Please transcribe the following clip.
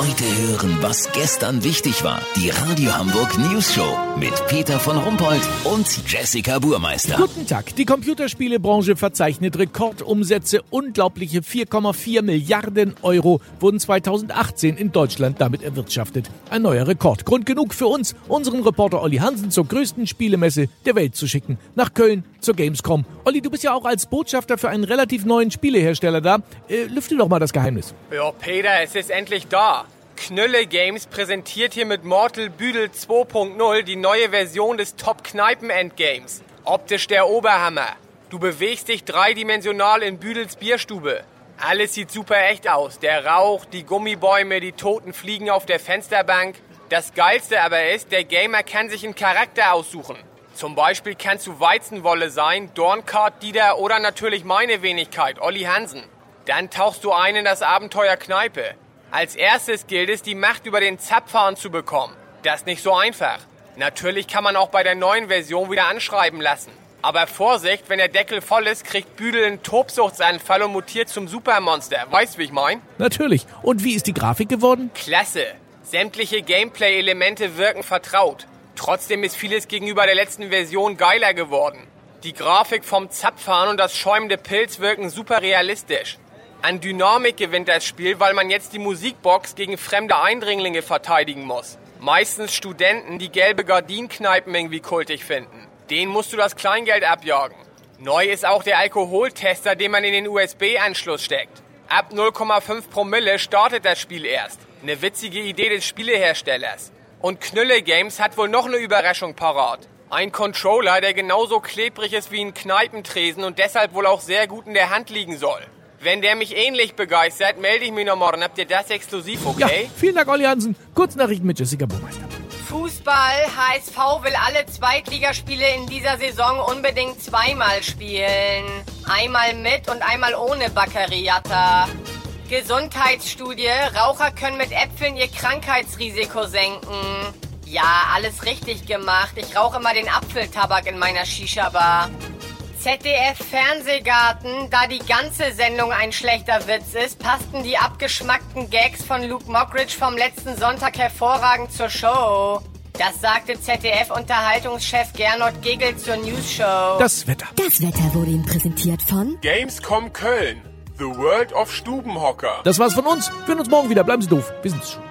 Heute hören, was gestern wichtig war. Die Radio Hamburg News Show mit Peter von Rumpold und Jessica Burmeister. Guten Tag. Die Computerspielebranche verzeichnet Rekordumsätze. Unglaubliche 4,4 Milliarden Euro wurden 2018 in Deutschland damit erwirtschaftet. Ein neuer Rekord. Grund genug für uns, unseren Reporter Olli Hansen zur größten Spielemesse der Welt zu schicken. Nach Köln zur Gamescom. Olli, du bist ja auch als Botschafter für einen relativ neuen Spielehersteller da. Äh, lüfte doch mal das Geheimnis. Ja, Peter, es ist endlich da. Knülle Games präsentiert hier mit Mortal Büdel 2.0 die neue Version des Top-Kneipen-Endgames. Optisch der Oberhammer. Du bewegst dich dreidimensional in Büdels Bierstube. Alles sieht super echt aus. Der Rauch, die Gummibäume, die toten Fliegen auf der Fensterbank. Das Geilste aber ist, der Gamer kann sich einen Charakter aussuchen. Zum Beispiel kannst du Weizenwolle sein, Dornkart Dieter oder natürlich meine Wenigkeit, Olli Hansen. Dann tauchst du ein in das Abenteuer Kneipe. Als erstes gilt es, die Macht über den Zapfhahn zu bekommen. Das ist nicht so einfach. Natürlich kann man auch bei der neuen Version wieder anschreiben lassen. Aber Vorsicht, wenn der Deckel voll ist, kriegt Büdel einen Tobsuchtsanfall und mutiert zum Supermonster. Weißt du, wie ich mein? Natürlich. Und wie ist die Grafik geworden? Klasse. Sämtliche Gameplay-Elemente wirken vertraut. Trotzdem ist vieles gegenüber der letzten Version geiler geworden. Die Grafik vom Zapfhahn und das schäumende Pilz wirken super realistisch. An Dynamik gewinnt das Spiel, weil man jetzt die Musikbox gegen fremde Eindringlinge verteidigen muss. Meistens Studenten, die gelbe Gardinkneipen irgendwie kultig finden. Denen musst du das Kleingeld abjagen. Neu ist auch der Alkoholtester, den man in den USB-Anschluss steckt. Ab 0,5 Promille startet das Spiel erst. Eine witzige Idee des Spieleherstellers. Und Knülle Games hat wohl noch eine Überraschung parat. Ein Controller, der genauso klebrig ist wie ein Kneipentresen und deshalb wohl auch sehr gut in der Hand liegen soll. Wenn der mich ähnlich begeistert, melde ich mich noch morgen. Habt ihr das exklusiv, okay? Ja, vielen Dank, Olli Hansen. Kurznachrichten mit Jessica Burmeister. Fußball, HSV will alle Zweitligaspiele in dieser Saison unbedingt zweimal spielen. Einmal mit und einmal ohne Baccariata. Gesundheitsstudie, Raucher können mit Äpfeln ihr Krankheitsrisiko senken. Ja, alles richtig gemacht. Ich rauche immer den Apfeltabak in meiner Shisha-Bar. ZDF Fernsehgarten, da die ganze Sendung ein schlechter Witz ist, passten die abgeschmackten Gags von Luke Mockridge vom letzten Sonntag hervorragend zur Show. Das sagte ZDF-Unterhaltungschef Gernot Gegel zur News Show. Das Wetter. Das Wetter wurde Ihnen präsentiert von Gamescom Köln. The World of Stubenhocker. Das war's von uns. Wir sehen uns morgen wieder. Bleiben Sie doof. Wir sind's schon.